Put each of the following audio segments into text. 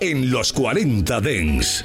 En los 40 Dens.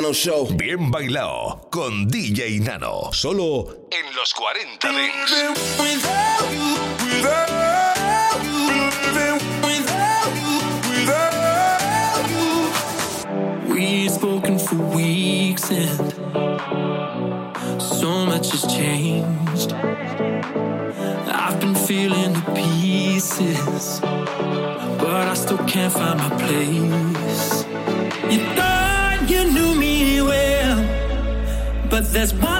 Nano Show. Bien bailado con DJ Nano. Solo en los 40 We've spoken for weeks and so much has changed. I've been feeling the pieces, but I still can't find my place. There's one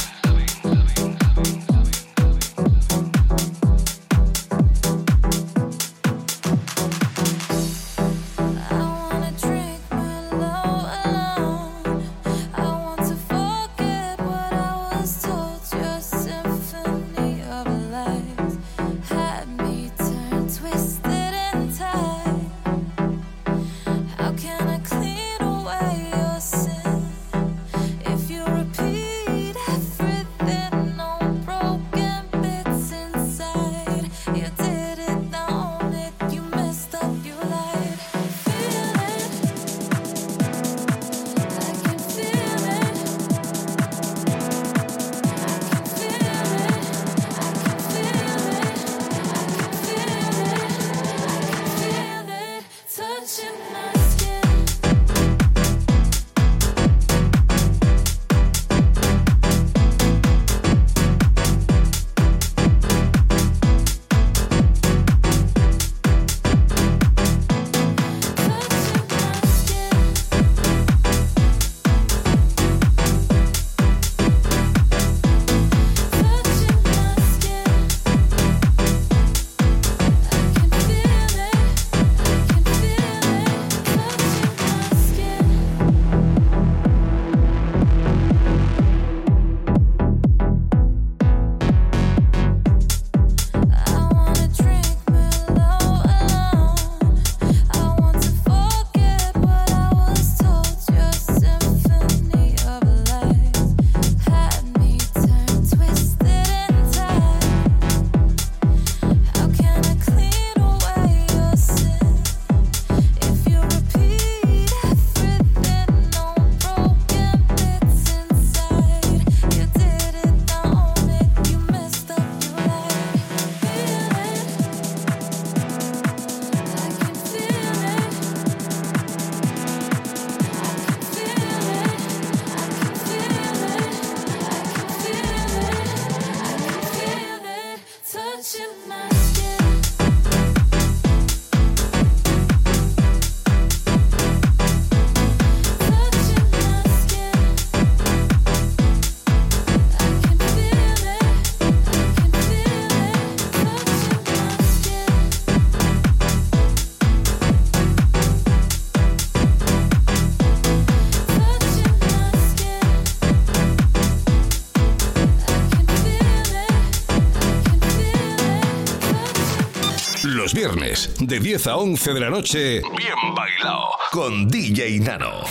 De 10 a 11 de la noche, bien bailado con DJ Nano.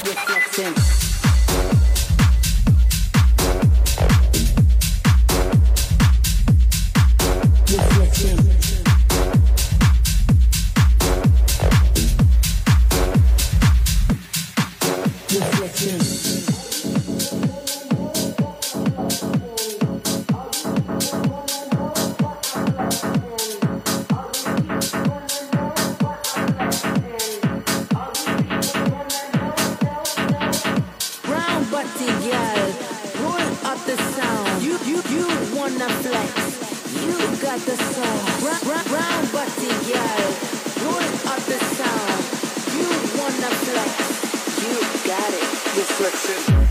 You got the soul. Round, round, round body, girl. Roll up the sound. You wanna flex. You got it. You're flexing.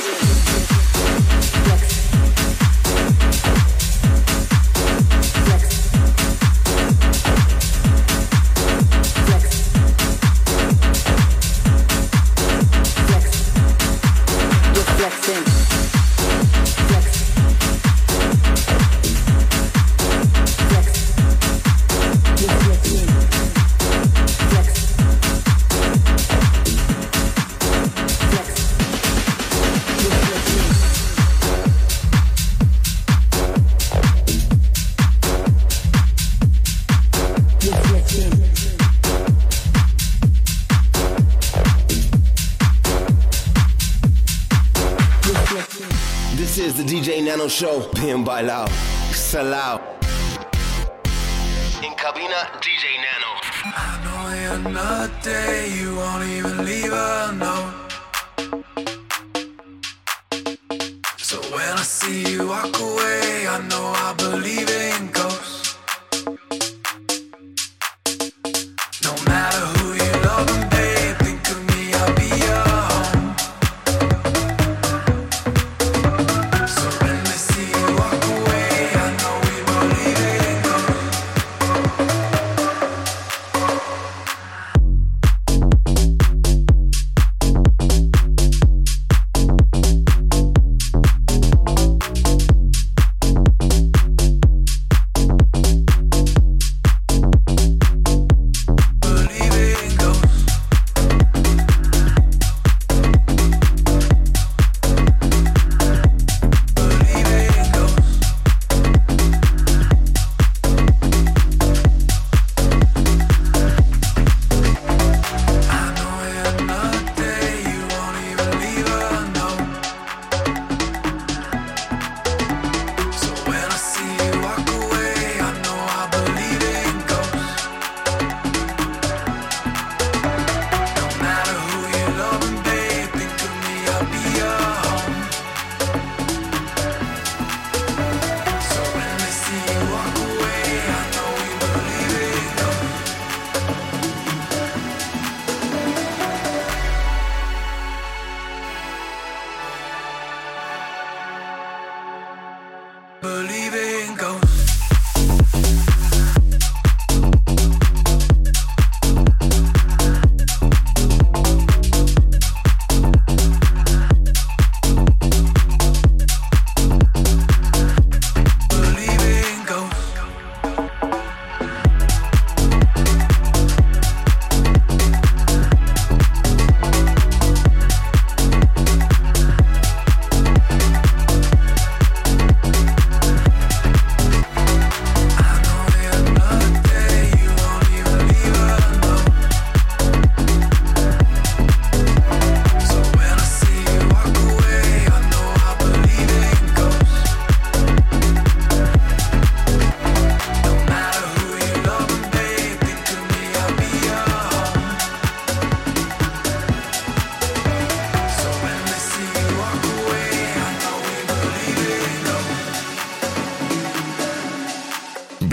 Thank you. show, bien bailado, salado.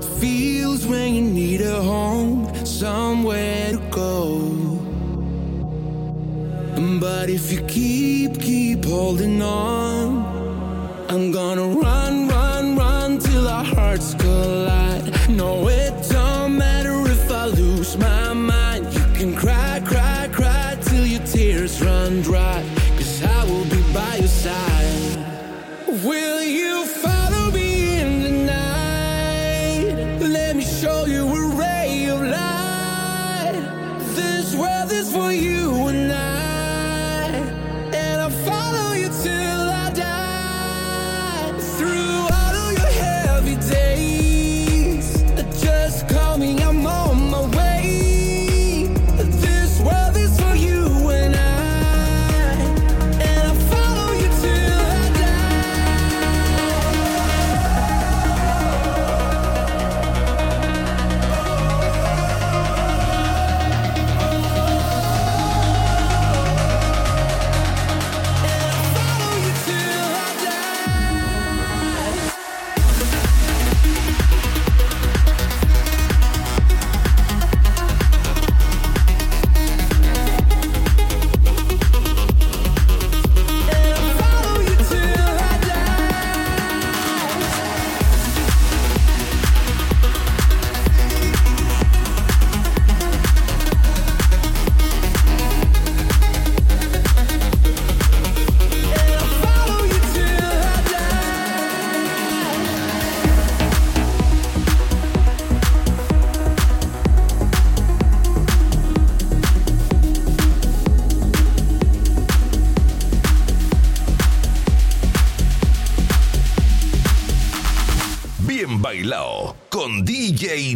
it feels when you need a home, somewhere to go. But if you keep, keep holding on, I'm gonna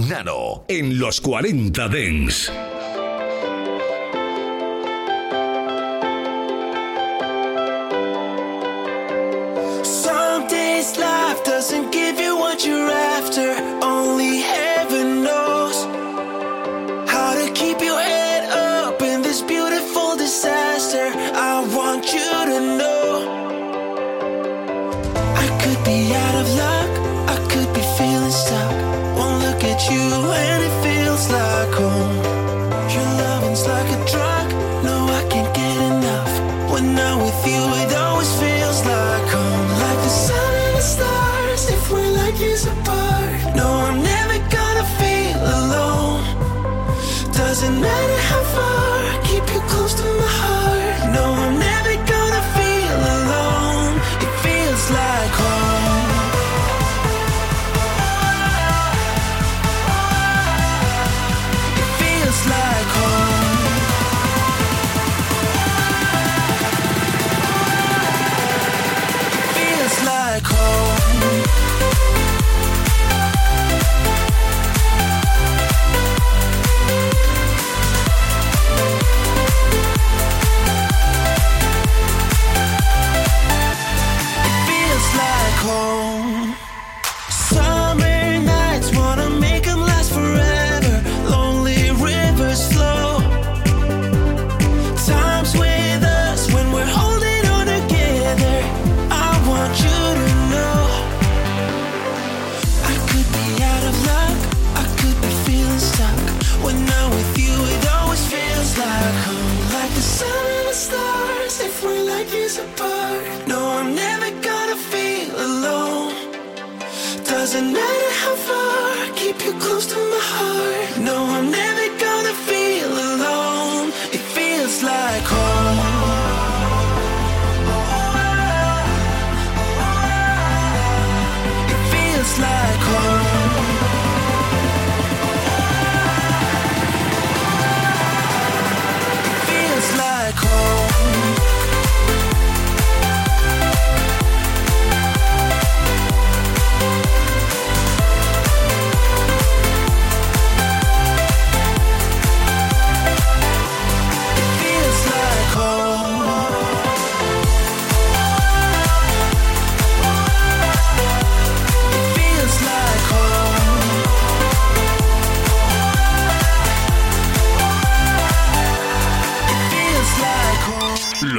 Nano en los 40 Dens.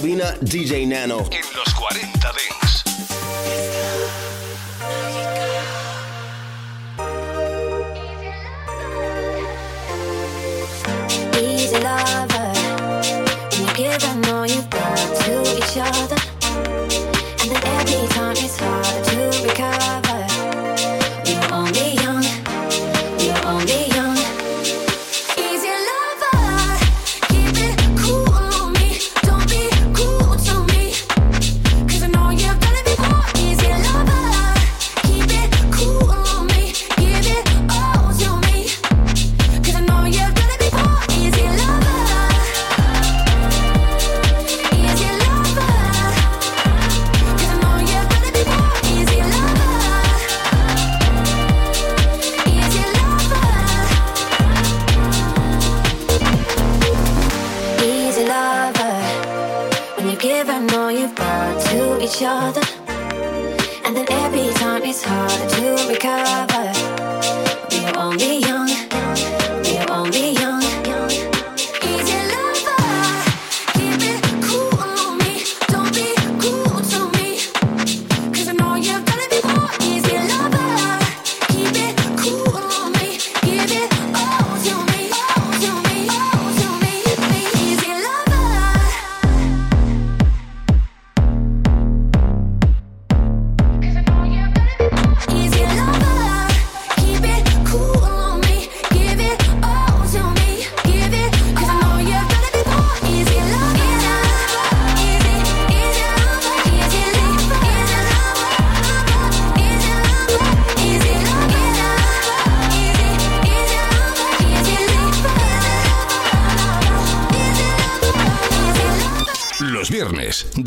cabina, DJ Nano.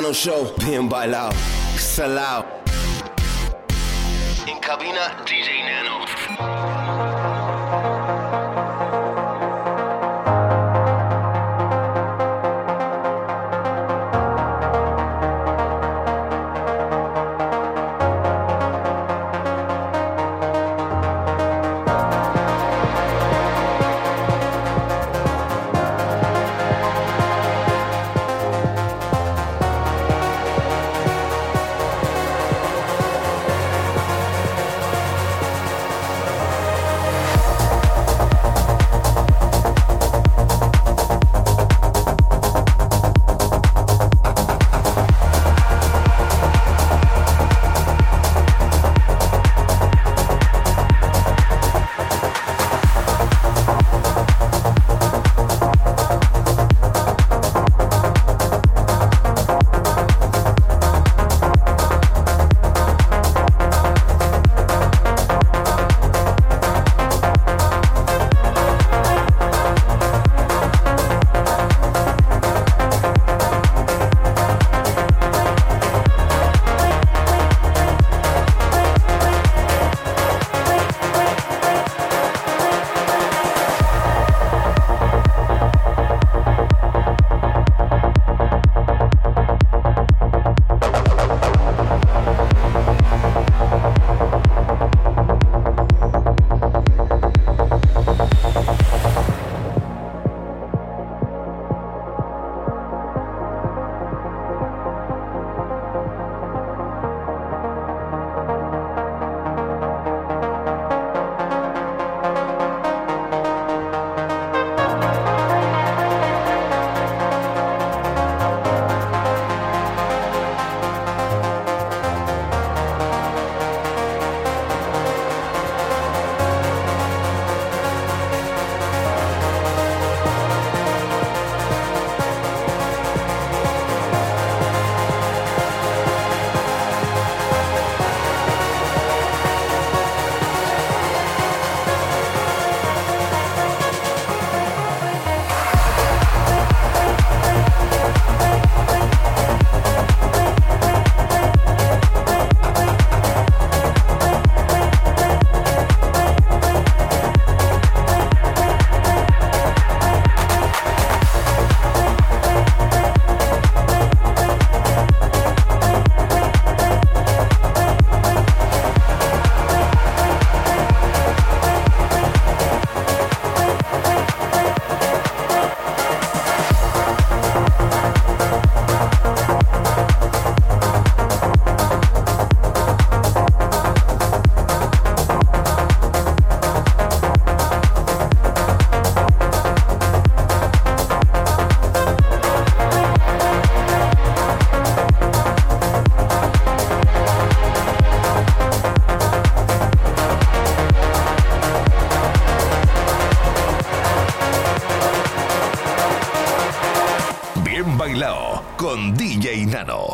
DJ Nano Show. Bien bailado. Salao.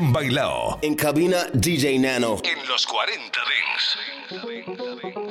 en Bailao. En cabina DJ Nano. En los 40 Dings.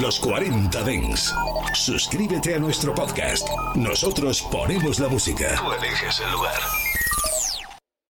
Los 40 Dents. Suscríbete a nuestro podcast. Nosotros ponemos la música. Tú eliges el lugar.